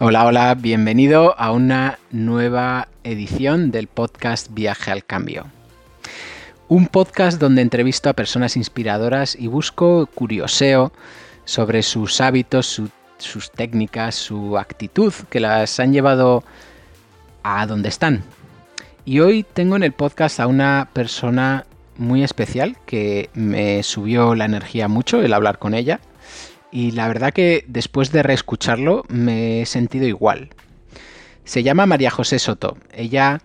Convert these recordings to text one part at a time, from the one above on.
Hola, hola, bienvenido a una nueva edición del podcast Viaje al Cambio. Un podcast donde entrevisto a personas inspiradoras y busco curioseo sobre sus hábitos, sus técnicas, su actitud que las han llevado a donde están. Y hoy tengo en el podcast a una persona muy especial que me subió la energía mucho el hablar con ella y la verdad que después de reescucharlo me he sentido igual. Se llama María José Soto. Ella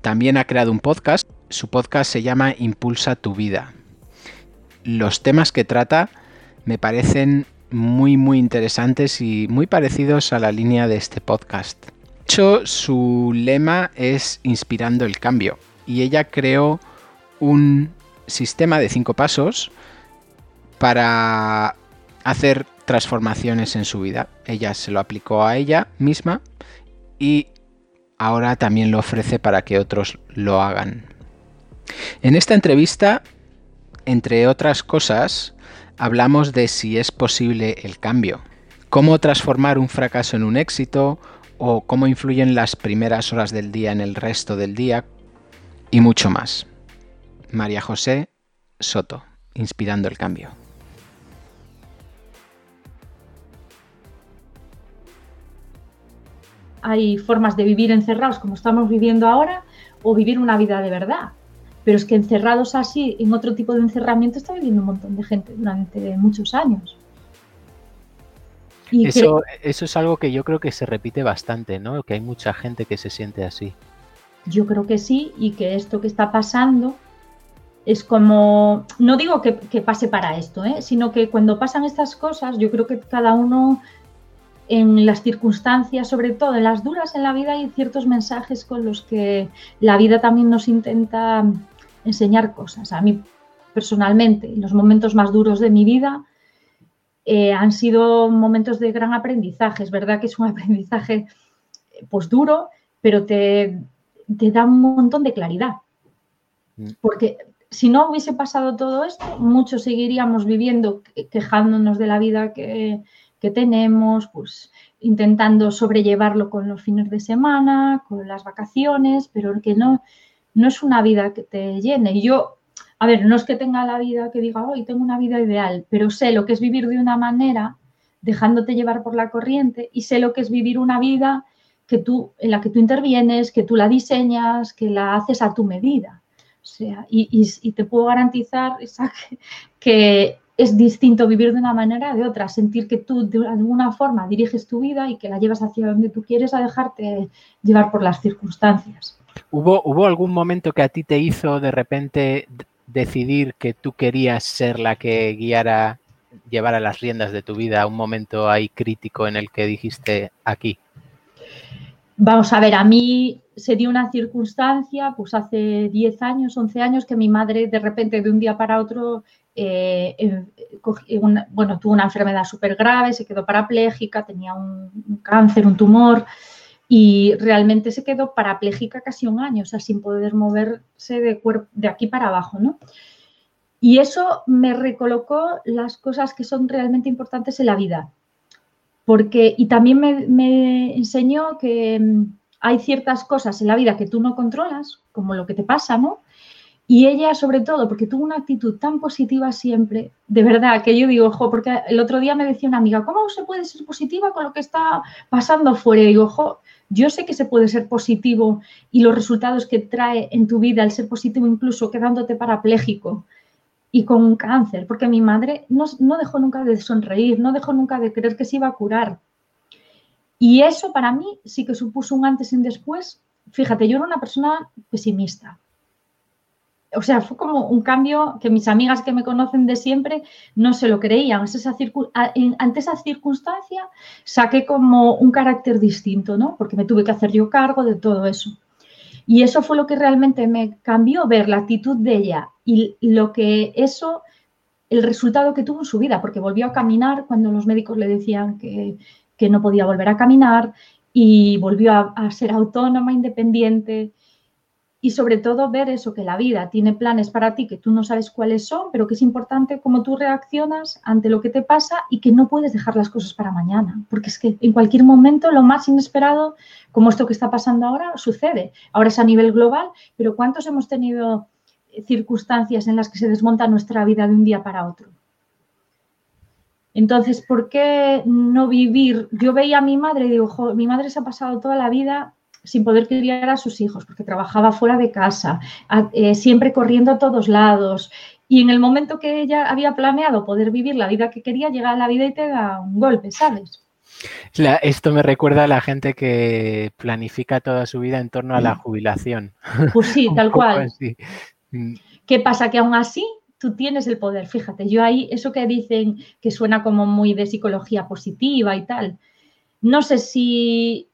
también ha creado un podcast. Su podcast se llama Impulsa tu vida. Los temas que trata me parecen muy muy interesantes y muy parecidos a la línea de este podcast. De hecho, su lema es Inspirando el cambio y ella creó un sistema de cinco pasos para hacer transformaciones en su vida. Ella se lo aplicó a ella misma y ahora también lo ofrece para que otros lo hagan. En esta entrevista, entre otras cosas, hablamos de si es posible el cambio, cómo transformar un fracaso en un éxito o cómo influyen las primeras horas del día en el resto del día y mucho más. María José Soto, inspirando el cambio. Hay formas de vivir encerrados como estamos viviendo ahora o vivir una vida de verdad. Pero es que encerrados así, en otro tipo de encerramiento, está viviendo un montón de gente durante muchos años. Y eso, eso es algo que yo creo que se repite bastante, ¿no? Que hay mucha gente que se siente así. Yo creo que sí, y que esto que está pasando es como, no digo que, que pase para esto, ¿eh? sino que cuando pasan estas cosas, yo creo que cada uno en las circunstancias, sobre todo en las duras en la vida, hay ciertos mensajes con los que la vida también nos intenta enseñar cosas. A mí personalmente, en los momentos más duros de mi vida, eh, han sido momentos de gran aprendizaje. Es verdad que es un aprendizaje pues duro, pero te, te da un montón de claridad. Mm. Porque si no hubiese pasado todo esto, muchos seguiríamos viviendo quejándonos de la vida que, que tenemos, pues intentando sobrellevarlo con los fines de semana, con las vacaciones, pero que no, no es una vida que te llene. Y yo, a ver, no es que tenga la vida que diga, hoy tengo una vida ideal, pero sé lo que es vivir de una manera, dejándote llevar por la corriente, y sé lo que es vivir una vida que tú, en la que tú intervienes, que tú la diseñas, que la haces a tu medida. O sea, y, y te puedo garantizar, que es distinto vivir de una manera de otra, sentir que tú de alguna forma diriges tu vida y que la llevas hacia donde tú quieres a dejarte llevar por las circunstancias. ¿Hubo, ¿Hubo algún momento que a ti te hizo de repente decidir que tú querías ser la que guiara, llevara las riendas de tu vida? ¿Un momento ahí crítico en el que dijiste aquí? Vamos a ver, a mí se dio una circunstancia, pues hace 10 años, 11 años, que mi madre de repente de un día para otro eh, bueno, tuvo una enfermedad súper grave, se quedó parapléjica, tenía un, cáncer, un tumor y realmente se quedó parapléjica casi un año, o sea, sin poder moverse de, aquí para abajo, ¿no? Y eso me recolocó las cosas que son realmente importantes en la vida. Porque, y también me, me enseñó que mm, hay ciertas cosas en la vida que tú no controlas, como lo que te pasa, ¿no? Y ella, sobre todo, porque tuvo una actitud tan positiva siempre, de verdad, que yo digo, ojo, porque el otro día me decía una amiga, ¿cómo se puede ser positiva con lo que está pasando fuera? Y digo, ojo, yo sé que se puede ser positivo y los resultados que trae en tu vida el ser positivo, incluso quedándote parapléjico y con un cáncer, porque mi madre no, no dejó nunca de sonreír, no dejó nunca de creer que se iba a curar. Y eso para mí sí que supuso un antes y un después. Fíjate, yo era una persona pesimista o sea, fue como un cambio que mis amigas que me conocen de siempre no se lo creían. Esa ante esa circunstancia saqué como un carácter distinto, ¿no? Porque me tuve que hacer yo cargo de todo eso. Y eso fue lo que realmente me cambió ver la actitud de ella y lo que eso, el resultado que tuvo en su vida, porque volvió a caminar cuando los médicos le decían que, no podía volver a caminar y volvió a ser autónoma, independiente y sobre todo ver eso, que la vida tiene planes para ti que tú no sabes cuáles son, pero que es importante cómo tú reaccionas ante lo que te pasa y que no puedes dejar las cosas para mañana, porque es que en cualquier momento lo más inesperado, como esto que está pasando ahora, sucede. Ahora es a nivel global, pero ¿cuántos hemos tenido circunstancias en las que se desmonta nuestra vida de un día para otro? Entonces, ¿por qué no vivir? Yo veía a mi madre y digo, mi madre se ha pasado toda la vida sin poder criar a sus hijos porque trabajaba fuera de casa, eh, siempre corriendo a todos lados. Y en el momento que ella había planeado poder vivir la vida que quería, llega a la vida y te da un golpe, ¿sabes? esto me recuerda a la gente que planifica toda su vida en torno a la mm. jubilación. Pues sí, tal cual. Mm. ¿Qué pasa? Que aún así tú tienes el poder. Fíjate, yo ahí, eso que dicen que suena como muy de psicología positiva y tal, no sé si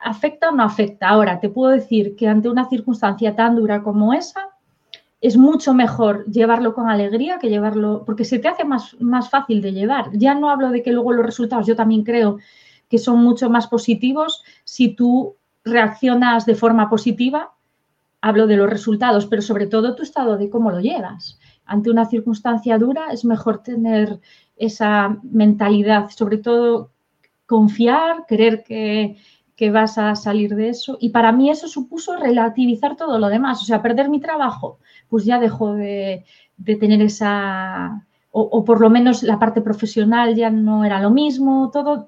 ¿Afecta o no afecta? Ahora, te puedo decir que ante una circunstancia tan dura como esa, es mucho mejor llevarlo con alegría que llevarlo, porque se te hace más, más fácil de llevar. Ya no hablo de que luego los resultados, yo también creo que son mucho más positivos si tú reaccionas de forma positiva. Hablo de los resultados, pero sobre todo tu estado de cómo lo llevas. Ante una circunstancia dura es mejor tener esa mentalidad, sobre todo confiar, creer que, que vas a salir de eso. Y para mí eso supuso relativizar todo lo demás, o sea, perder mi trabajo, pues ya dejo de, tener esa, o, por lo menos la parte profesional ya no era lo mismo, todo,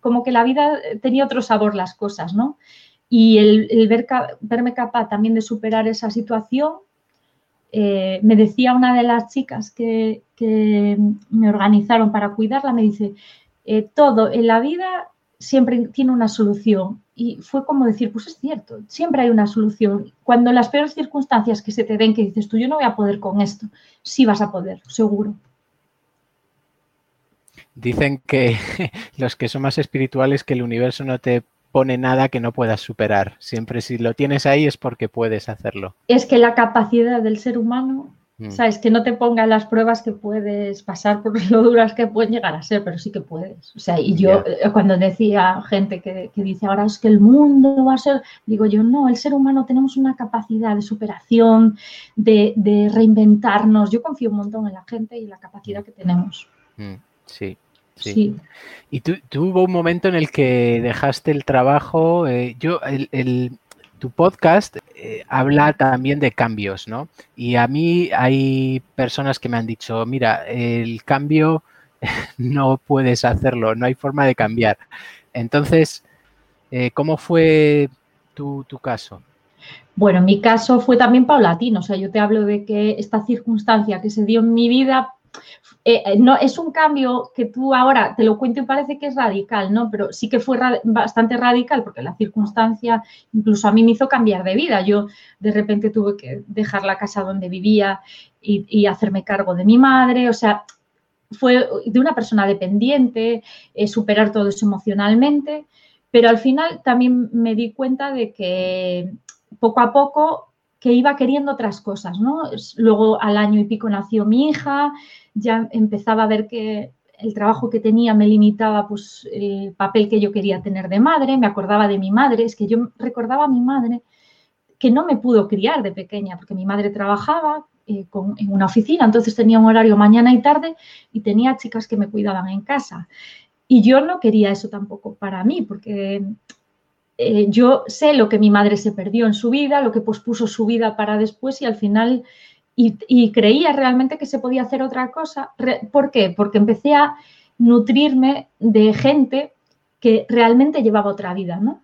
como que la vida tenía otro sabor las cosas, ¿no? Y el, ver, verme capaz también de superar esa situación, eh, me decía una de las chicas que, me organizaron para cuidarla, me dice, eh, todo en la vida siempre tiene una solución. Y fue como decir, pues es cierto, siempre hay una solución. Cuando las peores circunstancias que se te den, que dices tú, yo no voy a poder con esto, sí vas a poder, seguro. Dicen que los que son más espirituales, que el universo no te pone nada que no puedas superar. Siempre si lo tienes ahí es porque puedes hacerlo. Es que la capacidad del ser humano Mm. ¿Sabes? Que no te pongan las pruebas que puedes pasar por lo duras que pueden llegar a ser, pero sí que puedes. O sea, y yo eh, cuando decía gente que, dice ahora es que el mundo va a ser, digo yo, no, el ser humano tenemos una capacidad de superación, de, reinventarnos. Yo confío un montón en la gente y la capacidad que tenemos. Mm, sí. Sí. Y tú, hubo un momento en el que dejaste el trabajo. Eh, yo, el, tu podcast eh, habla también de cambios, ¿no? Y a mí hay personas que me han dicho, mira, el cambio no puedes hacerlo, no hay forma de cambiar. Entonces, eh, ¿cómo fue tu, tu caso? Bueno, mi caso fue también paulatino, o sea, yo te hablo de que esta circunstancia que se dio en mi vida eh, eh, no, es un cambio que tú ahora te lo cuento y parece que es radical, ¿no? Pero sí que fue bastante radical porque la circunstancia incluso a mí me hizo cambiar de vida. Yo de repente tuve que dejar la casa donde vivía y, hacerme cargo de mi madre, o sea, fue de una persona dependiente, eh, superar todo eso emocionalmente, pero al final también me di cuenta de que poco a poco que iba queriendo otras cosas, ¿no? Luego al año y pico nació mi hija, ya empezaba a ver que el trabajo que tenía me limitaba pues el papel que yo quería tener de madre, me acordaba de mi madre, es que yo recordaba a mi madre que no me pudo criar de pequeña porque mi madre trabajaba eh, en una oficina, entonces tenía un horario mañana y tarde y tenía chicas que me cuidaban en casa. Y yo no quería eso tampoco para mí, porque eh, yo sé lo que mi madre se perdió en su vida, lo que pospuso su vida para después y al final, y, creía realmente que se podía hacer otra cosa. ¿Por qué? Porque empecé a nutrirme de gente que realmente llevaba otra vida, ¿no?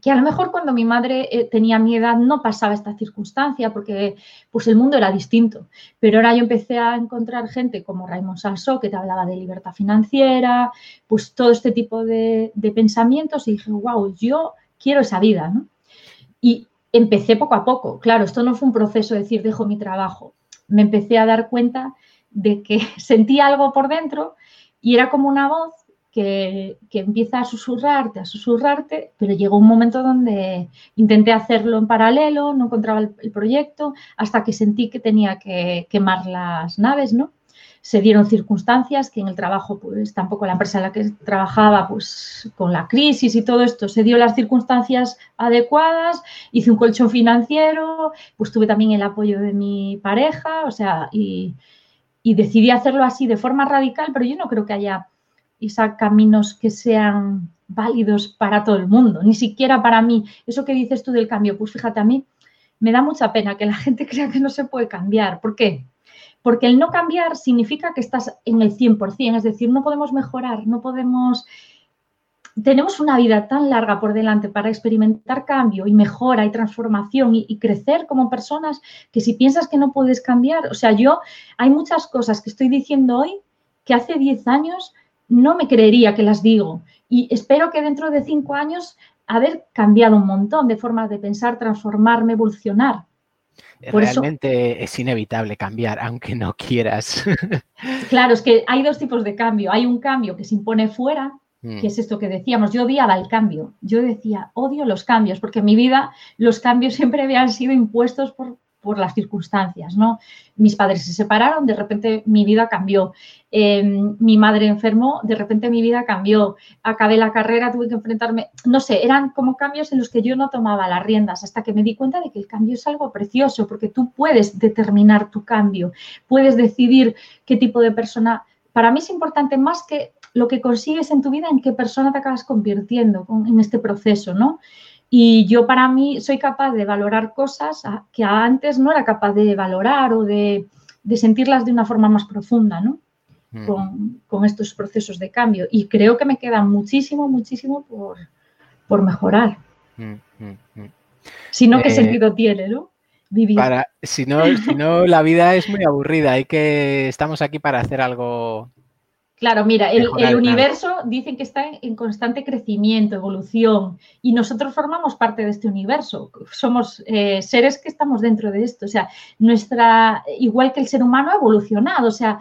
que a lo mejor cuando mi madre eh, tenía mi edad no pasaba esta circunstancia porque pues el mundo era distinto. Pero ahora yo empecé a encontrar gente como Raymond Sansó que te hablaba de libertad financiera, pues todo este tipo de, pensamientos y dije, wow, yo quiero esa vida, ¿no? Y empecé poco a poco. Claro, esto no fue un proceso de decir, dejo mi trabajo. Me empecé a dar cuenta de que sentía algo por dentro y era como una voz que, empieza a susurrarte, a susurrarte, pero llegó un momento donde intenté hacerlo en paralelo, no encontraba el, proyecto, hasta que sentí que tenía que quemar las naves, ¿no? Se dieron circunstancias que en el trabajo, pues tampoco la empresa en la que trabajaba, pues con la crisis y todo esto, se dio las circunstancias adecuadas, hice un colchón financiero, pues tuve también el apoyo de mi pareja, o sea, y, y decidí hacerlo así de forma radical, pero yo no creo que haya esos caminos que sean válidos para todo el mundo, ni siquiera para mí. Eso que dices tú del cambio, pues fíjate a mí, me da mucha pena que la gente crea que no se puede cambiar. ¿Por qué? Porque el no cambiar significa que estás en el 100%, es decir, no podemos mejorar, no podemos... Tenemos una vida tan larga por delante para experimentar cambio y mejora y transformación y, crecer como personas que si piensas que no puedes cambiar, o sea, yo hay muchas cosas que estoy diciendo hoy que hace 10 años no me creería que las digo y espero que dentro de 5 años haber cambiado un montón de formas de pensar, transformarme, evolucionar. Por Realmente es inevitable cambiar, aunque no quieras. Claro, es que hay dos tipos de cambio. Hay un cambio que se impone fuera, mm. que es esto que decíamos. Yo odiaba el cambio. Yo decía, odio los cambios, porque en mi vida los cambios siempre habían sido impuestos por, por las circunstancias, ¿no? Mis padres se separaron, de repente mi vida cambió. Em, mi madre enfermó, de repente mi vida cambió. Acabé la carrera, tuve que enfrentarme, no sé, eran como cambios en los que yo no tomaba las riendas hasta que me di cuenta de que el cambio es algo precioso, porque tú puedes determinar tu cambio, puedes decidir qué tipo de persona. Para mí es importante más que lo que consigues en tu vida, en qué persona te acabas convirtiendo en este proceso, ¿no? Y yo para mí soy capaz de valorar cosas que antes no era capaz de valorar o de, sentirlas de una forma más profunda, ¿no? Mm. Con, estos procesos de cambio. Y creo que me queda muchísimo, muchísimo por, mejorar. Mm, mm, si no, ¿qué eh, sentido tiene, no? Vivir. Para, si no, si no, la vida es muy aburrida. Hay que, estamos aquí para hacer algo Claro, mira, el, universo dicen que está en constante crecimiento, evolución, y nosotros formamos parte de este universo. Somos eh, seres que estamos dentro de esto. O sea, nuestra, igual que el ser humano ha evolucionado. O sea,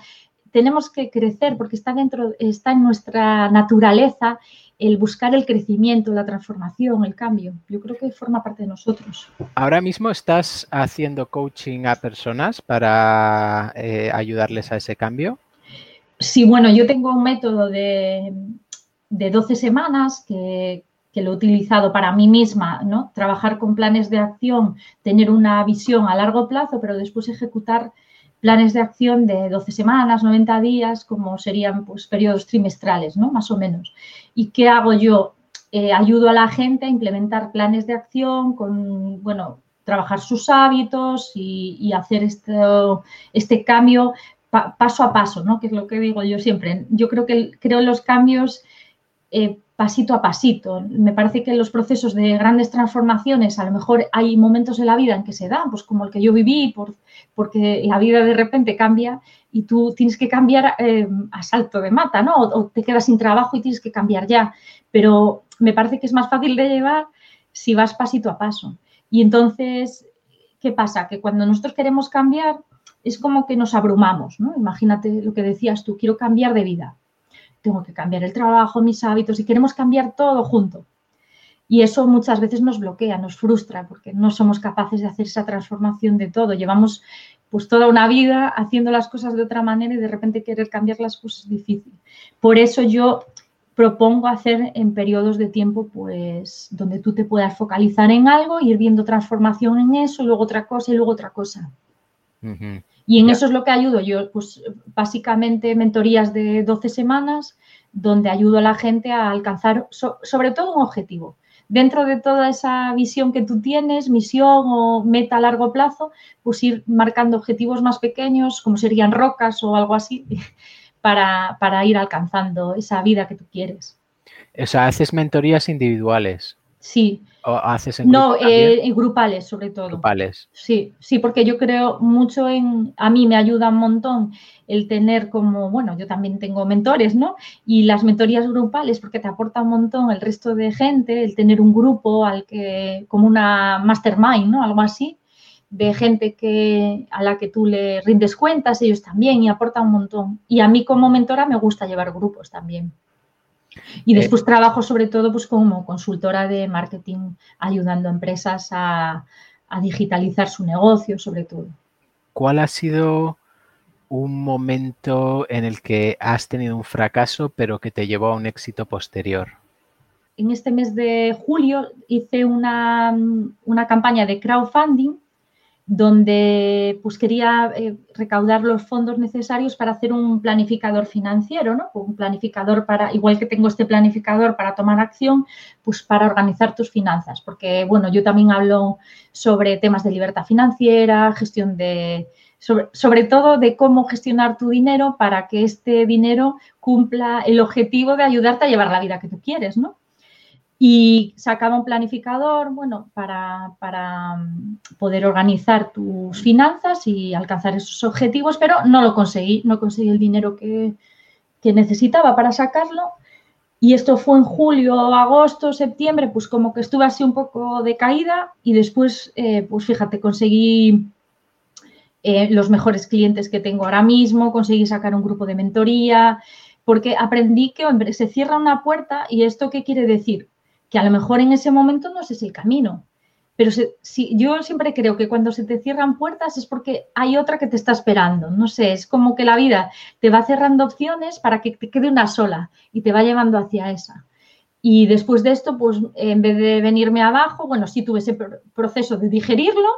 tenemos que crecer porque está dentro, está en nuestra naturaleza el buscar el crecimiento, la transformación, el cambio. Yo creo que forma parte de nosotros. Ahora mismo estás haciendo coaching a personas para eh, ayudarles a ese cambio. Sí, bueno, yo tengo un método de, 12 semanas que, lo he utilizado para mí misma, ¿no? Trabajar con planes de acción, tener una visión a largo plazo, pero después ejecutar planes de acción de 12 semanas, 90 días, como serían pues, periodos trimestrales, ¿no? Más o menos. ¿Y qué hago yo? Eh, ayudo a la gente a implementar planes de acción con, bueno, trabajar sus hábitos y, y hacer este cambio paso a paso, ¿no? Que es lo que digo yo siempre. Yo creo que creo los cambios eh, pasito a pasito. Me parece que en los procesos de grandes transformaciones, a lo mejor hay momentos en la vida en que se dan, pues como el que yo viví, por, porque la vida de repente cambia y tú tienes que cambiar eh, a salto de mata, ¿no? O, te quedas sin trabajo y tienes que cambiar ya. Pero me parece que es más fácil de llevar si vas pasito a paso. Y entonces, ¿qué pasa? Que cuando nosotros queremos cambiar, es como que nos abrumamos, ¿no? Imagínate lo que decías tú, quiero cambiar de vida, tengo que cambiar el trabajo, mis hábitos y queremos cambiar todo junto. Y eso muchas veces nos bloquea, nos frustra, porque no somos capaces de hacer esa transformación de todo. Llevamos pues toda una vida haciendo las cosas de otra manera y de repente querer cambiarlas pues es difícil. Por eso yo propongo hacer en periodos de tiempo pues donde tú te puedas focalizar en algo, ir viendo transformación en eso, luego otra cosa y luego otra cosa. Y en eso es lo que ayudo yo, pues básicamente mentorías de 12 semanas, donde ayudo a la gente a alcanzar sobre todo un objetivo. Dentro de toda esa visión que tú tienes, misión o meta a largo plazo, pues ir marcando objetivos más pequeños, como serían rocas o algo así, para, para ir alcanzando esa vida que tú quieres. O sea, haces mentorías individuales. Sí. ¿O haces en No, eh, en grupales sobre todo. Grupales. Sí, sí, porque yo creo mucho en, a mí me ayuda un montón el tener como, bueno, yo también tengo mentores, ¿no? Y las mentorías grupales, porque te aporta un montón el resto de gente, el tener un grupo al que, como una mastermind, ¿no? Algo así, de gente que, a la que tú le rindes cuentas, ellos también, y aporta un montón. Y a mí como mentora me gusta llevar grupos también. Y eh, después trabajo sobre todo pues, como consultora de marketing, ayudando a empresas a, digitalizar su negocio, sobre todo. ¿Cuál ha sido un momento en el que has tenido un fracaso, pero que te llevó a un éxito posterior. En este mes de julio hice una, una campaña de crowdfunding donde pues quería eh, recaudar los fondos necesarios para hacer un planificador financiero, ¿no? Un planificador para, igual que tengo este planificador para tomar acción, pues para organizar tus finanzas, porque bueno, yo también hablo sobre temas de libertad financiera, gestión de, sobre, sobre todo de cómo gestionar tu dinero para que este dinero cumpla el objetivo de ayudarte a llevar la vida que tú quieres, ¿no? Y sacaba un planificador, bueno, para, mm, poder organizar tus finanzas y alcanzar esos objetivos, pero no lo conseguí, no conseguí el dinero que, necesitaba para sacarlo. Y esto fue en julio, agosto, septiembre, pues como que estuve así un poco de caída y después, eh, pues fíjate, conseguí eh, los mejores clientes que tengo ahora mismo, conseguí sacar un grupo de mentoría, porque aprendí que se cierra una puerta y esto qué quiere decir? Que a lo mejor en ese momento no es el camino. Pero si, yo siempre creo que cuando se te cierran puertas es porque hay otra que te está esperando. No sé, es como que la vida te va cerrando opciones para que te quede una sola y te va llevando hacia esa. Y después de esto, pues en vez de venirme abajo, bueno, sí tuve ese proceso de digerirlo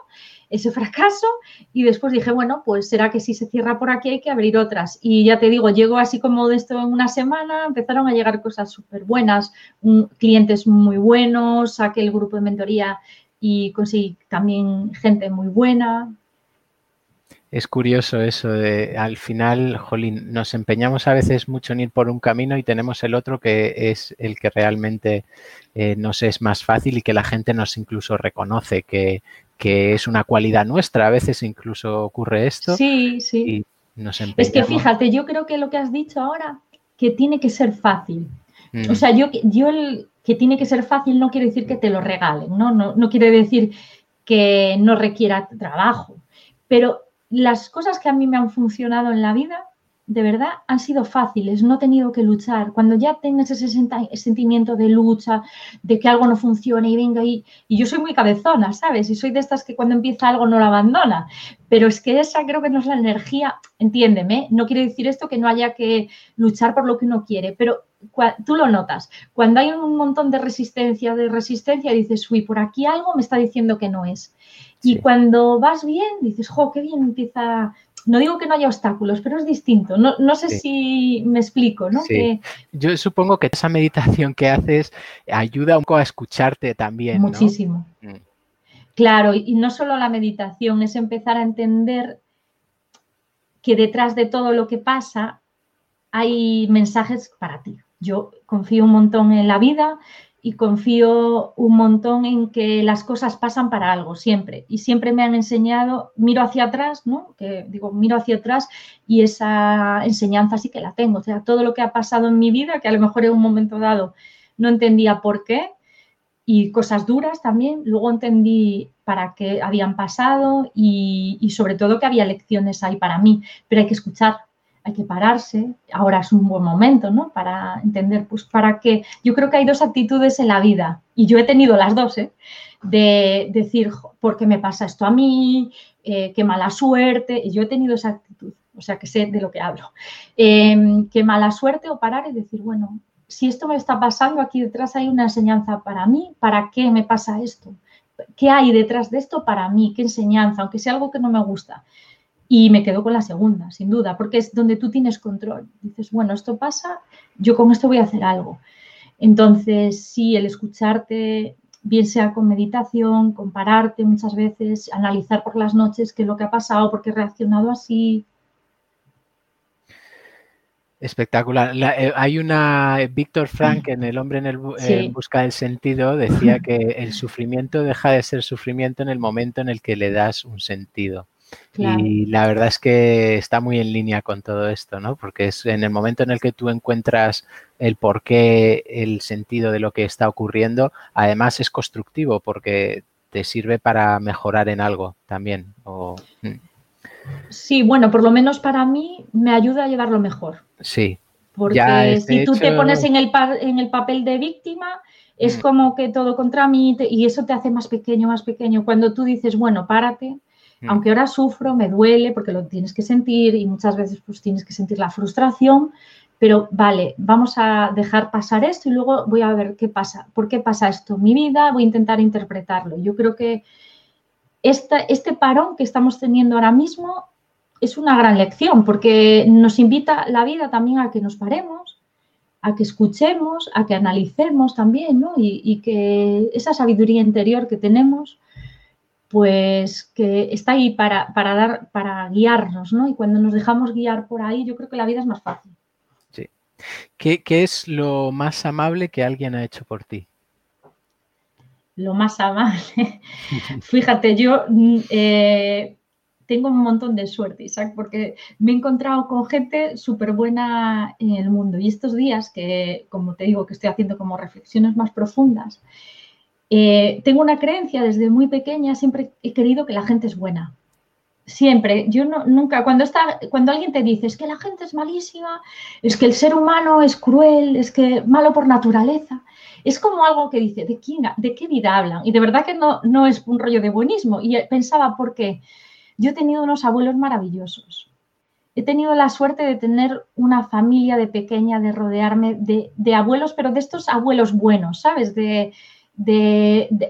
ese fracaso y después dije, bueno, pues será que si se cierra por aquí hay que abrir otras. Y ya te digo, llego así como de esto en una semana, empezaron a llegar cosas súper buenas, clientes muy buenos, saqué el grupo de mentoría y conseguí también gente muy buena. Es curioso eso de al final, Jolín, nos empeñamos a veces mucho en ir por un camino y tenemos el otro que es el que realmente eh, nos es más fácil y que la gente nos incluso reconoce que, que es una cualidad nuestra. A veces incluso ocurre esto. Sí, sí. es que fíjate, yo creo que lo que has dicho ahora, que tiene que ser fácil. Mm. O sea, yo, yo el que tiene que ser fácil no quiere decir que te lo regalen, ¿no? No, no quiere decir que no requiera trabajo. Pero las cosas que a mí me han funcionado en la vida de verdad han sido fáciles, no he tenido que luchar. Cuando ya tengas ese sentimiento de lucha, de que algo no funciona y venga y, y yo soy muy cabezona, ¿sabes? Y soy de estas que cuando empieza algo no lo abandona. Pero es que esa creo que no es la energía, entiéndeme, no quiere decir esto que no haya que luchar por lo que uno quiere, pero tú lo notas. Cuando hay un montón de resistencia, de resistencia, dices, uy, por aquí algo me está diciendo que no es. Y cuando vas bien, dices, jo, qué bien empieza no digo que no haya obstáculos, pero es distinto. No, sé si me explico, ¿no? Yo supongo que esa meditación que haces ayuda un poco a escucharte también. Muchísimo. Mm. Claro, y no solo la meditación, es empezar a entender que detrás de todo lo que pasa hay mensajes para ti. Yo confío un montón en la vida y confío un montón en que las cosas pasan para algo, siempre. Y siempre me han enseñado, miro hacia atrás, ¿no? Que digo, miro hacia atrás y esa enseñanza sí que la tengo. O sea, todo lo que ha pasado en mi vida, que a lo mejor en un momento dado no entendía por qué, y cosas duras también, luego entendí para qué habían pasado y, y sobre todo que había lecciones ahí para mí, pero hay que escuchar, hay que pararse, ahora es un buen momento, ¿no? Para entender, pues, para qué. Yo creo que hay dos actitudes en la vida, y yo he tenido las dos, ¿eh? De decir, ¿por qué me pasa esto a mí? Eh, qué mala suerte. Yo he tenido esa actitud, o sea, que sé de lo que hablo. Em, qué mala suerte o parar y decir, bueno, si esto me está pasando, aquí detrás hay una enseñanza para mí, ¿para qué me pasa esto? ¿Qué hay detrás de esto para mí? ¿Qué enseñanza? Aunque sea algo que no me gusta. Y me quedo con la segunda, sin duda, porque es donde tú tienes control. Dices, bueno, esto pasa, yo con esto voy a hacer algo. Entonces, sí, el escucharte, bien sea con meditación, compararte muchas veces, analizar por las noches qué es lo que ha pasado, por qué he reaccionado así. Espectacular. Eh, hay una, Víctor Frank en El hombre en, el, busca del sentido decía que el sufrimiento deja de ser sufrimiento en el momento en el que le das un sentido. Y la verdad es que está muy en línea con todo esto, ¿no? Porque es en el momento en el que tú encuentras el porqué, el sentido de lo que está ocurriendo, además es constructivo porque te sirve para mejorar en algo también. Mm. Sí, bueno, por lo menos para mí me ayuda a llevarlo mejor. Sí. Porque si tú te pones en el, en el papel de víctima, es mm. como que todo contra mí y eso te hace más pequeño, más pequeño. Cuando tú dices, bueno, párate. Aunque ahora sufro, me duele porque lo tienes que sentir y muchas veces pues tienes que sentir la frustración, pero vale, vamos a dejar pasar esto y luego voy a ver qué pasa, por qué pasa esto en mi vida, voy a intentar interpretarlo. Yo creo que este parón que estamos teniendo ahora mismo es una gran lección porque nos invita la vida también a que nos paremos, a que escuchemos, a que analicemos también, ¿no? Y, que esa sabiduría interior que tenemos, pues que está ahí para, dar, para guiarnos, ¿no? Y cuando nos dejamos guiar por ahí, yo creo que la vida es más fácil. Sí. ¿Qué, es lo más amable que alguien ha hecho por ti? Lo más amable. Fíjate, yo mm, eh, tengo un montón de suerte, Isaac, porque me he encontrado con gente súper buena en el mundo. Y estos días que, como te digo, que estoy haciendo como reflexiones más profundas, eh, tengo una creencia desde muy pequeña, siempre he querido que la gente es buena. Siempre, yo nunca, cuando, está, cuando alguien te dice es que la gente es malísima, es que el ser humano es cruel, es que malo por naturaleza, es como algo que dice, ¿de, quién, de qué vida hablan? Y de verdad que no, no es un rollo de buenismo. Y pensaba, ¿por qué? Yo he tenido unos abuelos maravillosos. He tenido la suerte de tener una familia de pequeña, de rodearme de, abuelos, pero de estos abuelos buenos, ¿sabes? De,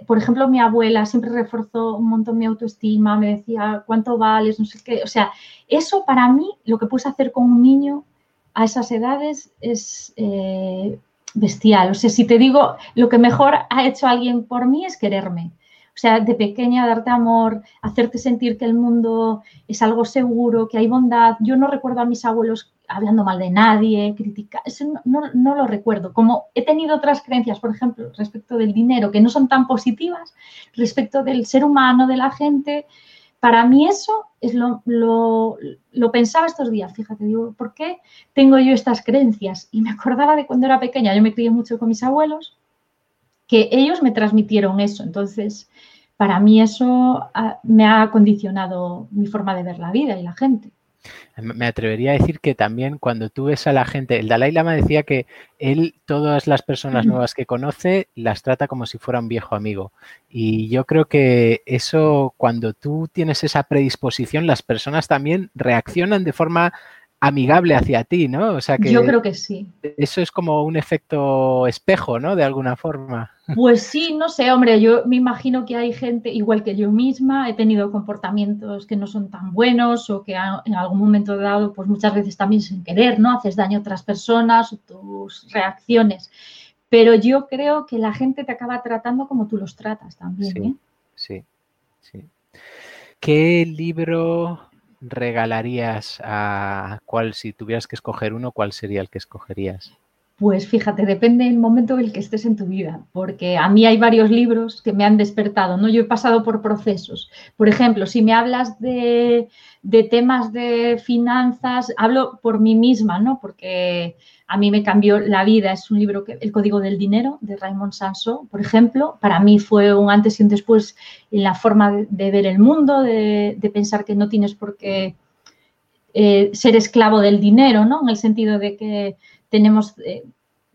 por ejemplo, mi abuela siempre reforzó un montón mi autoestima, me decía cuánto vales, no sé qué. O sea, eso para mí, lo que puedes hacer con un niño a esas edades es eh, bestial. O sea, si te digo, lo que mejor ha hecho alguien por mí es quererme. O sea, de pequeña darte amor, hacerte sentir que el mundo es algo seguro, que hay bondad. Yo no recuerdo a mis abuelos hablando mal de nadie, criticar, eso no, no, lo recuerdo. Como he tenido otras creencias, por ejemplo, respecto del dinero, que no son tan positivas, respecto del ser humano, de la gente, para mí eso es lo, lo, lo, pensaba estos días, fíjate, digo, ¿por qué tengo yo estas creencias? Y me acordaba de cuando era pequeña, yo me crié mucho con mis abuelos, que ellos me transmitieron eso. Entonces, para mí eso ah, me ha condicionado mi forma de ver la vida y la gente. Me atrevería a decir que también cuando tú ves a la gente, el Dalai Lama decía que él, todas las personas nuevas que conoce, las trata como si fuera un viejo amigo. Y yo creo que eso, cuando tú tienes esa predisposición, las personas también reaccionan de forma amigable hacia ti, ¿no? O sea que yo creo que sí. Eso es como un efecto espejo, ¿no? De alguna forma. Pues sí, no sé, hombre, yo me imagino que hay gente igual que yo misma, he tenido comportamientos que no son tan buenos o que en algún momento dado, pues muchas veces también sin querer, ¿no? Haces daño a otras personas o tus reacciones. Pero yo creo que la gente te acaba tratando como tú los tratas también, sí, ¿eh? Sí, sí. ¿Qué libro regalarías a cuál, si tuvieras que escoger uno, cuál sería el que escogerías? Pues fíjate, depende del momento en el que estés en tu vida, porque a mí hay varios libros que me han despertado, ¿no? Yo he pasado por procesos. Por ejemplo, si me hablas de, de temas de finanzas, hablo por mí misma, ¿no? Porque a mí me cambió la vida. Es un libro que El Código del Dinero de Raymond Sanso, por ejemplo. Para mí fue un antes y un después en la forma de, ver el mundo, de, pensar que no tienes por qué eh, ser esclavo del dinero, ¿no? En el sentido de que tenemos, eh,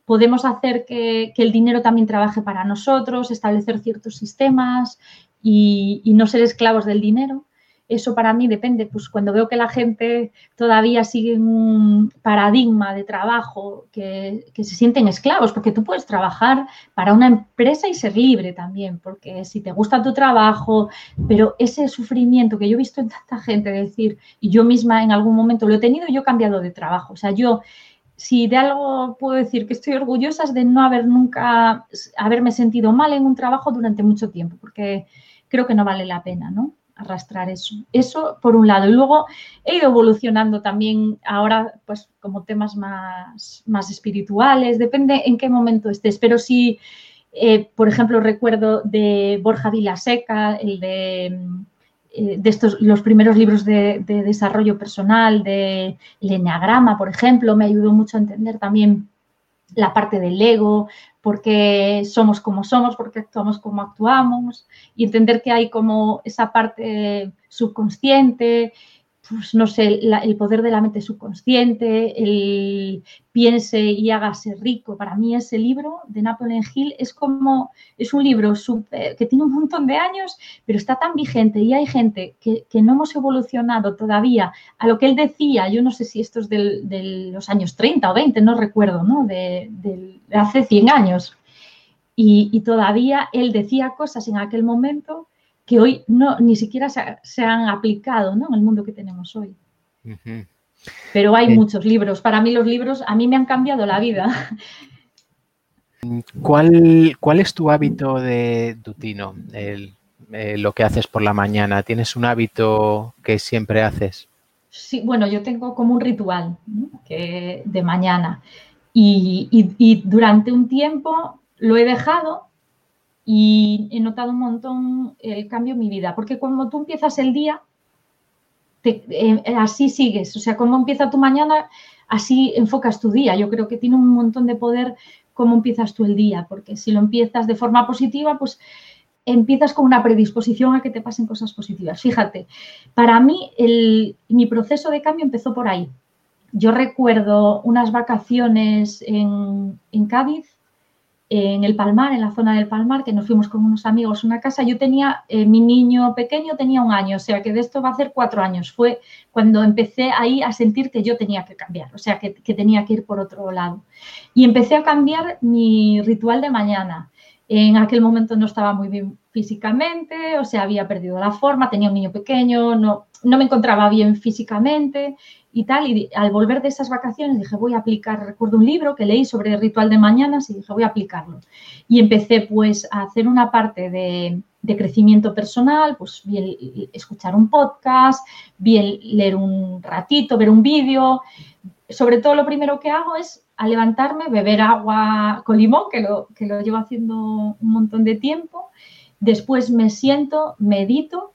podemos hacer que, el dinero también trabaje para nosotros, establecer ciertos sistemas y no ser esclavos del dinero. Eso para mí depende, pues cuando veo que la gente todavía sigue en un paradigma de trabajo, que, se sienten esclavos, porque tú puedes trabajar para una empresa y ser libre también, porque si te gusta tu trabajo, pero ese sufrimiento que yo he visto en tanta gente decir, y yo misma en algún momento lo he tenido, yo he cambiado de trabajo, o sea, yo si de algo puedo decir que estoy orgullosa es de no haber nunca, haberme sentido mal en un trabajo durante mucho tiempo, porque creo que no vale la pena, ¿no? arrastrar eso. Eso por un lado. Y luego he ido evolucionando también ahora, pues como temas más, más espirituales, depende en qué momento estés. Pero sí, eh, por ejemplo, recuerdo de Borja Vilaseca, el de, eh, de estos, los primeros libros de, desarrollo personal, de el Enneagrama, por ejemplo, me ayudó mucho a entender también la parte del ego, porque somos como somos, porque actuamos como actuamos, y entender que hay como esa parte subconsciente. Pues no sé, el poder de la mente subconsciente, el piense y hágase rico. Para mí ese libro de Napoleon Hill es como, es un libro que tiene un montón de años, pero está tan vigente y hay gente que, no hemos evolucionado todavía a lo que él decía, yo no sé si esto es de los años 30 o 20, no recuerdo, ¿no? De, hace 100 años. Y todavía él decía cosas en aquel momento que hoy no, ni siquiera se, han aplicado en el mundo que tenemos hoy. Pero hay muchos libros. Para mí los libros a mí me han cambiado la vida. ¿Cuál, cuál es tu hábito de dutino? Eh, lo que haces por la mañana. ¿Tienes un hábito que siempre haces? Sí, bueno, yo tengo como un ritual que, de mañana y durante un tiempo lo he dejado y he notado un montón el cambio en mi vida, porque cuando tú empiezas el día, eh, así sigues, o sea, cómo empieza tu mañana, así enfocas tu día. Yo creo que tiene un montón de poder cómo empiezas tú el día, porque si lo empiezas de forma positiva, pues empiezas con una predisposición a que te pasen cosas positivas. Fíjate, para mí el, mi proceso de cambio empezó por ahí. Yo recuerdo unas vacaciones en, en Cádiz en el Palmar, en la zona del Palmar, que nos fuimos con unos amigos a una casa. Yo tenía, eh, mi niño pequeño tenía un año, o sea que de esto va a hacer cuatro años. Fue cuando empecé ahí a sentir que yo tenía que cambiar, o sea que, que tenía que ir por otro lado. Y empecé a cambiar mi ritual de mañana. En aquel momento no estaba muy bien físicamente, o sea, había perdido la forma, tenía un niño pequeño, no, no me encontraba bien físicamente y tal. Y al volver de esas vacaciones dije, voy a aplicar, recuerdo un libro que leí sobre el ritual de mañanas y dije, voy a aplicarlo. Y empecé pues a hacer una parte de, crecimiento personal, pues bien escuchar un podcast, bien leer un ratito, ver un vídeo. Sobre todo lo primero que hago es levantarme beber agua con limón, que lo, que lo llevo haciendo un montón de tiempo. Después me siento, medito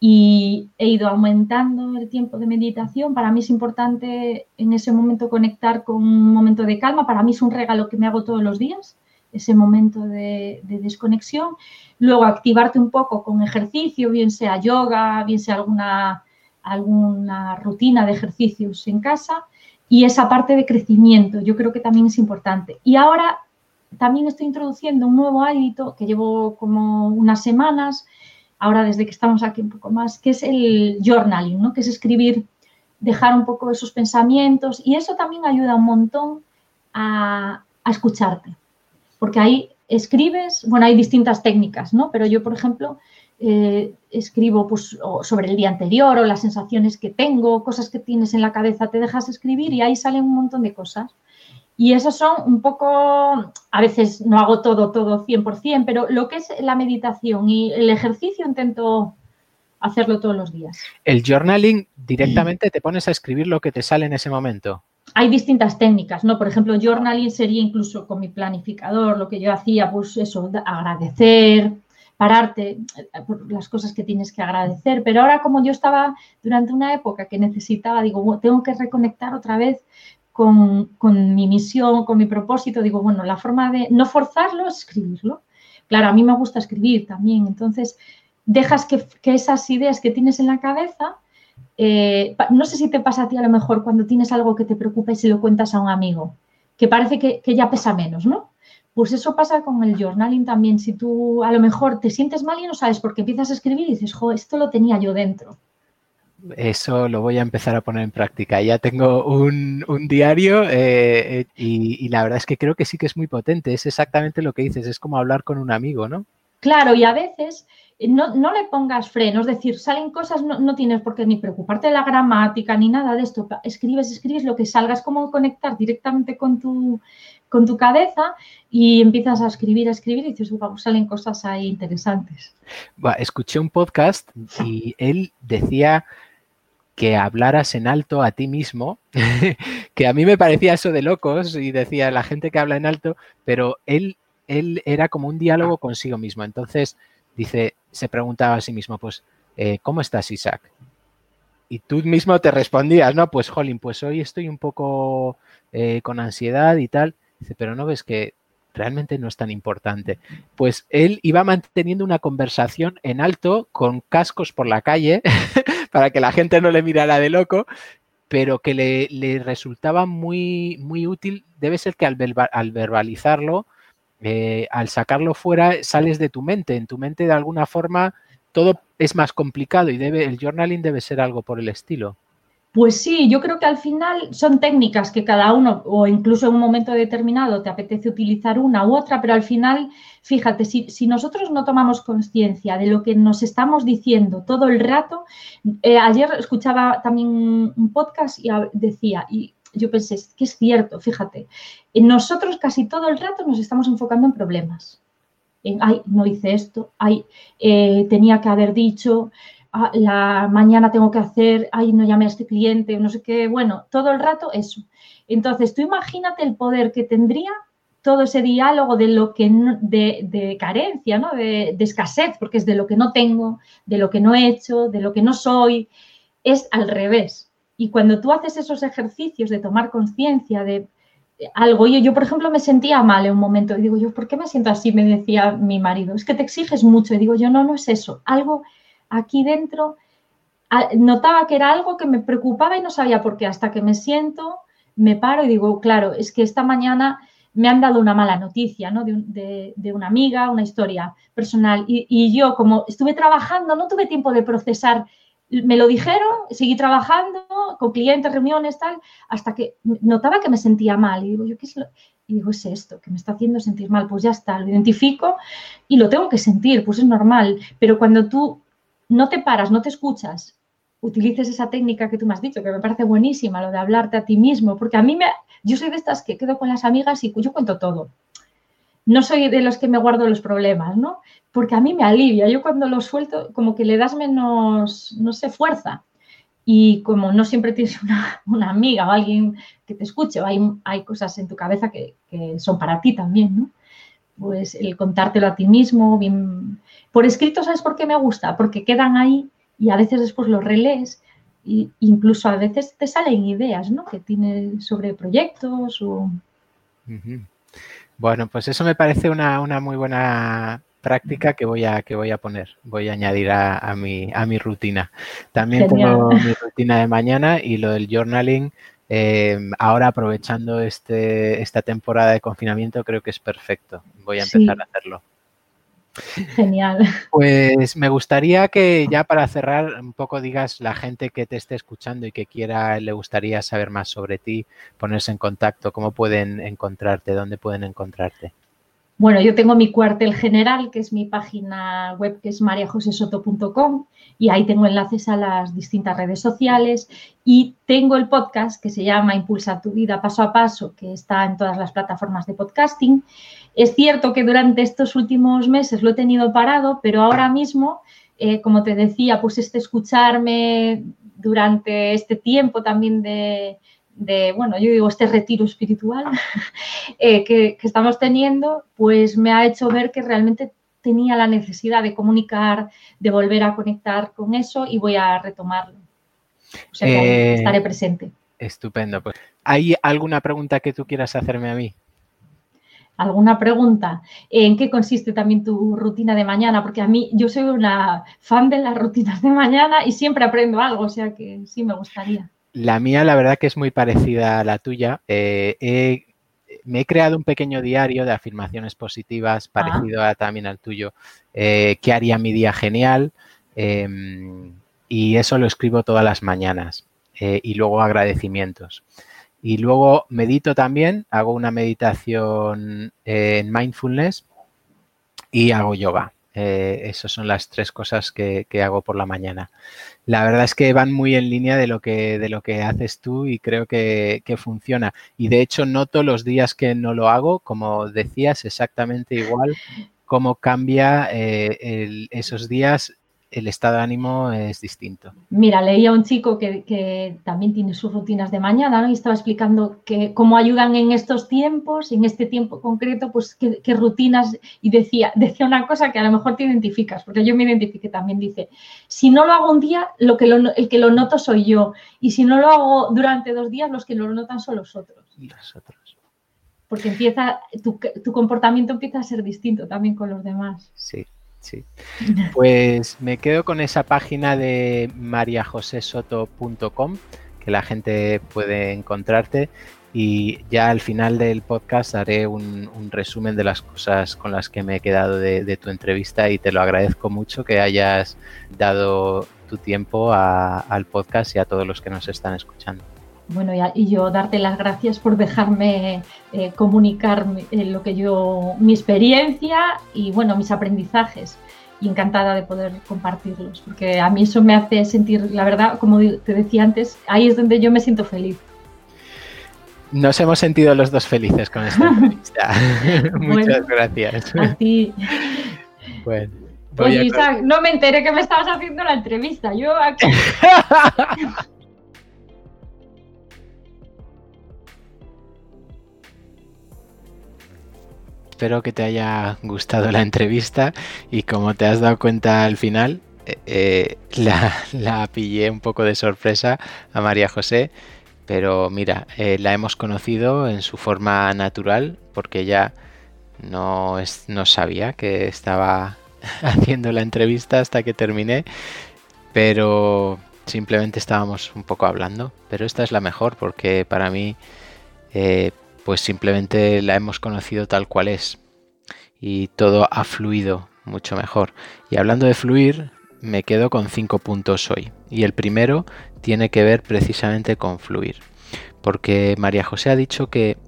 y he ido aumentando el tiempo de meditación. Para mí es importante en ese momento conectar con un momento de calma. Para mí es un regalo que me hago todos los días, ese momento de, desconexión. Luego activarte un poco con ejercicio, bien sea yoga, bien sea alguna, alguna rutina de ejercicios en casa. Y esa parte de crecimiento, yo creo que también es importante. Y ahora también estoy introduciendo un nuevo hábito que llevo como unas semanas, ahora desde que estamos aquí un poco más, que es el journaling, ¿no? que es escribir, dejar un poco esos pensamientos y eso también ayuda un montón a, escucharte, porque ahí escribes, bueno, hay distintas técnicas, ¿no? Pero yo, por ejemplo, eh, escribo pues, sobre el día anterior o las sensaciones que tengo, cosas que tienes en la cabeza, te dejas escribir y ahí salen un montón de cosas. Y esos son un poco, a veces no hago todo, todo 100%, pero lo que es la meditación y el ejercicio intento hacerlo todos los días. El journaling directamente te pones a escribir lo que te sale en ese momento. Hay distintas técnicas, ¿no? Por ejemplo, journaling sería incluso con mi planificador, lo que yo hacía, pues eso, agradecer, pararte por las cosas que tienes que agradecer. Pero ahora como yo estaba durante una época que necesitaba, digo, tengo que reconectar otra vez con, mi misión, con mi propósito, digo, bueno, la forma de no forzarlo es escribirlo. Claro, a mí me gusta escribir también, entonces dejas que, esas ideas que tienes en la cabeza, eh, no sé si te pasa a ti a lo mejor cuando tienes algo que te preocupa y se lo cuentas a un amigo, que parece que, que ya pesa menos, ¿no? Pues eso pasa con el journaling también. Si tú a lo mejor te sientes mal y no sabes por qué empiezas a escribir y dices, jo, esto lo tenía yo dentro. Eso lo voy a empezar a poner en práctica. Ya tengo un, diario eh, y, la verdad es que creo que sí que es muy potente. Es exactamente lo que dices, es como hablar con un amigo, ¿no? Claro, y a veces eh, no, le pongas freno, es decir, salen cosas, no, tienes por qué ni preocuparte de la gramática ni nada de esto. Escribes, escribes lo que salgas, como conectar directamente con tu, con tu cabeza y empiezas a escribir, a escribir y dices, wow, salen cosas ahí interesantes. escuché un podcast y él decía que hablaras en alto a ti mismo, que a mí me parecía eso de locos y decía la gente que habla en alto, pero él, él era como un diálogo consigo mismo. Entonces, dice, se preguntaba a sí mismo, pues, eh, ¿cómo estás, Isaac? Y tú mismo te respondías, ¿no? Pues, Jolín, pues hoy estoy un poco eh, con ansiedad y tal. Dice, pero no ves que realmente no es tan importante. Pues él iba manteniendo una conversación en alto con cascos por la calle para que la gente no le mirara de loco, pero que le, resultaba muy, muy útil. Debe ser que al, verbalizarlo, eh, al sacarlo fuera, sales de tu mente. En tu mente, de alguna forma, todo es más complicado y debe, el journaling debe ser algo por el estilo. Pues sí, yo creo que al final son técnicas que cada uno, o incluso en un momento determinado, te apetece utilizar una u otra, pero al final, fíjate, si, nosotros no tomamos conciencia de lo que nos estamos diciendo todo el rato, eh, ayer escuchaba también un podcast y decía, y yo pensé, que es cierto, fíjate, nosotros casi todo el rato nos estamos enfocando en problemas. En, ay, no hice esto, ay, eh, tenía que haber dicho, Ah, la mañana tengo que hacer, ay, no llame a este cliente, no sé qué, bueno, todo el rato eso. Entonces, tú imagínate el poder que tendría todo ese diálogo de lo que de, carencia, ¿no? De, de, escasez, porque es de lo que no tengo, de lo que no he hecho, de lo que no soy, es al revés. Y cuando tú haces esos ejercicios de tomar conciencia de algo, yo, yo por ejemplo me sentía mal en un momento y digo yo, ¿por qué me siento así? Me decía mi marido, es que te exiges mucho y digo yo, no, no es eso, algo aquí dentro notaba que era algo que me preocupaba y no sabía por qué, hasta que me siento, me paro y digo, claro, es que esta mañana me han dado una mala noticia, ¿no? De, una amiga, una historia personal. Y, yo, como estuve trabajando, no tuve tiempo de procesar. Me lo dijeron, seguí trabajando con clientes, reuniones, tal, hasta que notaba que me sentía mal. Y digo, ¿yo qué es? Y digo, es esto, que me está haciendo sentir mal. Pues ya está, lo identifico y lo tengo que sentir, pues es normal. Pero cuando tú no te paras, no te escuchas, utilices esa técnica que tú me has dicho, que me parece buenísima, lo de hablarte a ti mismo, porque a mí me, yo soy de estas que quedo con las amigas y yo cuento todo. No soy de los que me guardo los problemas, ¿no? Porque a mí me alivia. Yo cuando lo suelto, como que le das menos, no sé, fuerza. Y como no siempre tienes una, amiga o alguien que te escuche, o hay, cosas en tu cabeza que, que son para ti también, ¿no? Pues el contártelo a ti mismo, bien, por escrito, ¿sabes por qué me gusta? Porque quedan ahí y a veces después los relees e incluso a veces te salen ideas, ¿no? Que tienes sobre proyectos o... Bueno, pues eso me parece una, muy buena práctica que voy a, que voy a poner, voy a añadir a, mi, a mi rutina. También tengo mi rutina de mañana y lo del journaling, em, ahora aprovechando este, esta temporada de confinamiento, creo que es perfecto. Voy a empezar a hacerlo. Genial. Pues me gustaría que ya para cerrar un poco digas la gente que te esté escuchando y que quiera, le gustaría saber más sobre ti, ponerse en contacto, cómo pueden encontrarte, dónde pueden encontrarte. Bueno, yo tengo mi cuartel general, que es mi página web, que es mariajosesoto.com, y ahí tengo enlaces a las distintas redes sociales. Y tengo el podcast que se llama Impulsa tu vida paso a paso, que está en todas las plataformas de podcasting. Es cierto que durante estos últimos meses lo he tenido parado, pero ahora mismo, eh, como te decía, pues este escucharme durante este tiempo también de, de, bueno, yo digo, este retiro espiritual eh, que, estamos teniendo, pues me ha hecho ver que realmente tenía la necesidad de comunicar, de volver a conectar con eso y voy a retomarlo. O sea, eh, estaré presente. Estupendo. Pues, ¿hay alguna pregunta que tú quieras hacerme a mí? ¿Alguna pregunta? ¿En qué consiste también tu rutina de mañana? Porque a mí, yo soy una fan de las rutinas de mañana y siempre aprendo algo, o sea que sí me gustaría. La mía, la verdad que es muy parecida a la tuya. Eh, me he creado un pequeño diario de afirmaciones positivas, ah. parecido también al tuyo, eh, que haría mi día genial. Em, y eso lo escribo todas las mañanas. Eh, y luego agradecimientos. Y luego medito también, hago una meditación en mindfulness y hago yoga. Eh, esas son las tres cosas que, hago por la mañana. La verdad es que van muy en línea de lo que, de lo que haces tú y creo que, funciona. Y de hecho noto los días que no lo hago, como decías, exactamente igual, cómo cambia eh, esos días el estado de ánimo es distinto. Mira, leía a un chico que, también tiene sus rutinas de mañana ¿no? y estaba explicando que cómo ayudan en estos tiempos, en este tiempo concreto, pues qué, rutinas, y decía, decía una cosa que a lo mejor te identificas, porque yo me identifique también, dice, si no lo hago un día, lo que el que lo noto soy yo, y si no lo hago durante dos días, los que lo notan son los otros. Los otros. Porque empieza, tu, tu comportamiento empieza a ser distinto también con los demás. Sí, sí. Pues me quedo con esa página de mariajosesoto.com que la gente puede encontrarte y ya al final del podcast haré un, resumen de las cosas con las que me he quedado de, tu entrevista y te lo agradezco mucho que hayas dado tu tiempo al podcast y a todos los que nos están escuchando. Bueno, y yo darte las gracias por dejarme eh, comunicar eh, lo que yo, mi experiencia y bueno, mis aprendizajes. Y encantada de poder compartirlos, porque a mí eso me hace sentir, la verdad, como te decía antes, ahí es donde yo me siento feliz. Nos hemos sentido los dos felices con esta entrevista. Muchas gracias. A ti. Bueno. Pues Isaac, no me enteré que me estabas haciendo la entrevista. Yo aquí... Espero que te haya gustado la entrevista y como te has dado cuenta al final, eh, eh, la, la, pillé un poco de sorpresa a María José, pero mira, eh, la hemos conocido en su forma natural porque ya no, es, no sabía que estaba haciendo la entrevista hasta que terminé, pero simplemente estábamos un poco hablando, pero esta es la mejor porque para mí pues simplemente la hemos conocido tal cual es y todo ha fluido mucho mejor. Y hablando de fluir, me quedo con cinco puntos hoy. Y el primero tiene que ver precisamente con fluir. Porque María José ha dicho que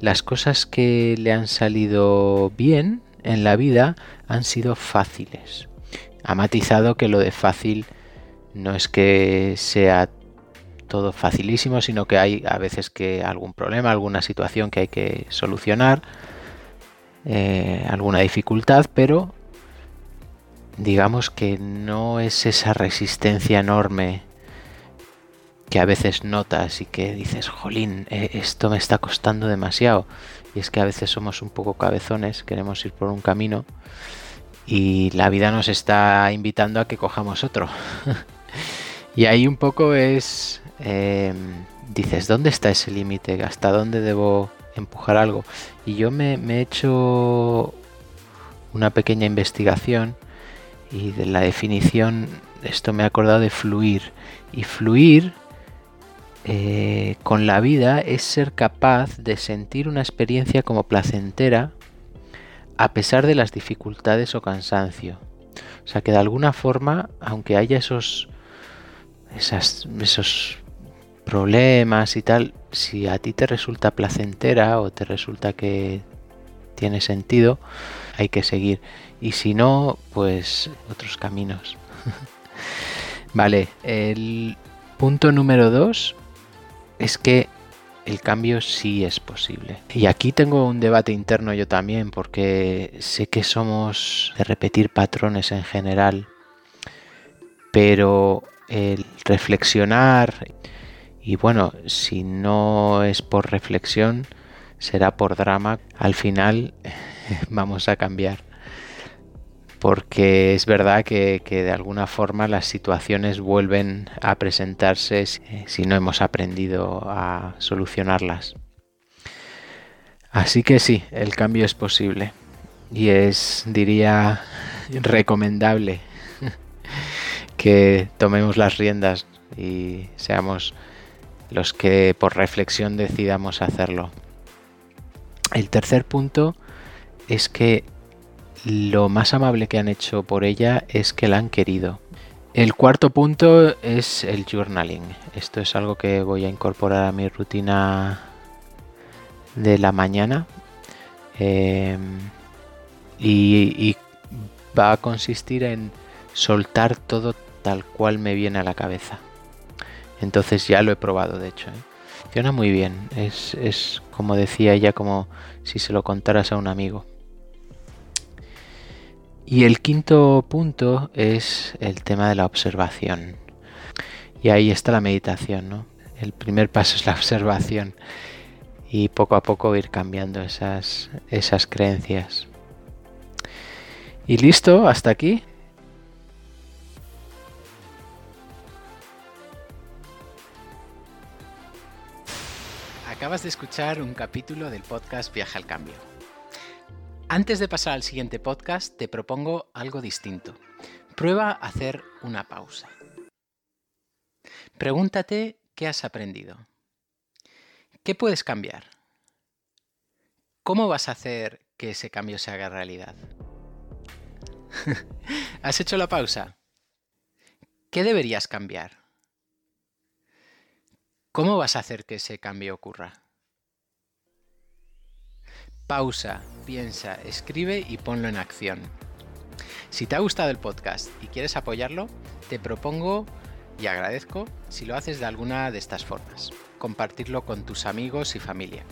las cosas que le han salido bien en la vida han sido fáciles. Ha matizado que lo de fácil no es que sea todo facilísimo, sino que hay a veces que algún problema, alguna situación que hay que solucionar, eh, alguna dificultad, pero digamos que no es esa resistencia enorme que a veces notas y que dices, jolín, eh, esto me está costando demasiado. Y es que a veces somos un poco cabezones, queremos ir por un camino y la vida nos está invitando a que cojamos otro. y ahí un poco es Em, dices, ¿dónde está ese límite? ¿Hasta dónde debo empujar algo? Y yo me, he hecho una pequeña investigación y de la definición, esto me ha acordado de fluir. Y fluir eh, con la vida es ser capaz de sentir una experiencia como placentera a pesar de las dificultades o cansancio. O sea que de alguna forma, aunque haya esos, esos problemas y tal, si a ti te resulta placentera o te resulta que tiene sentido, hay que seguir. Y si no, pues otros caminos. vale, el punto número dos es que el cambio sí es posible. Y aquí tengo un debate interno yo también, porque sé que somos de repetir patrones en general, pero el reflexionar y bueno, si no es por reflexión, será por drama. Al final vamos a cambiar. Porque es verdad que, de alguna forma las situaciones vuelven a presentarse si no hemos aprendido a solucionarlas. Así que sí, el cambio es posible. Y es, diría, recomendable que tomemos las riendas y seamos los que por reflexión decidamos hacerlo. El tercer punto es que lo más amable que han hecho por ella es que la han querido. El cuarto punto es el journaling. Esto es algo que voy a incorporar a mi rutina de la mañana. Em, y, y va a consistir en soltar todo tal cual me viene a la cabeza. Entonces ya lo he probado, de hecho. ¿eh? Funciona muy bien. Es, como decía ella, como si se lo contaras a un amigo. Y el quinto punto es el tema de la observación. Y ahí está la meditación, ¿no? El primer paso es la observación y poco a poco ir cambiando esas, esas creencias. Y listo, hasta aquí. Acabas de escuchar un capítulo del podcast Viaje al Cambio. Antes de pasar al siguiente podcast, te propongo algo distinto. Prueba a hacer una pausa. Pregúntate qué has aprendido. ¿Qué puedes cambiar? ¿Cómo vas a hacer que ese cambio se haga realidad? ¿Has hecho la pausa? ¿Qué deberías cambiar? ¿Cómo vas a hacer que ese cambio ocurra? Pausa, piensa, escribe y ponlo en acción. Si te ha gustado el podcast y quieres apoyarlo, te propongo y agradezco si lo haces de alguna de estas formas. Compartirlo con tus amigos y familia.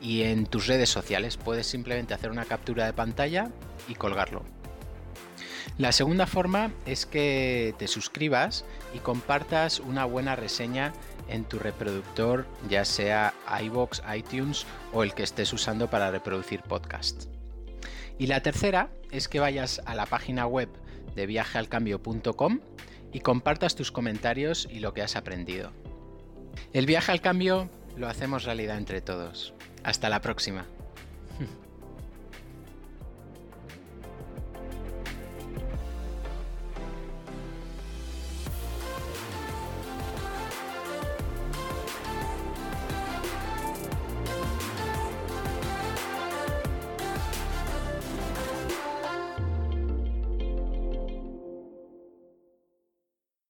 Y en tus redes sociales puedes simplemente hacer una captura de pantalla y colgarlo. La segunda forma es que te suscribas y compartas una buena reseña en tu reproductor, ya sea iBox, iTunes o el que estés usando para reproducir podcast. Y la tercera es que vayas a la página web de viajealcambio.com y compartas tus comentarios y lo que has aprendido. El viaje al cambio lo hacemos realidad entre todos. Hasta la próxima.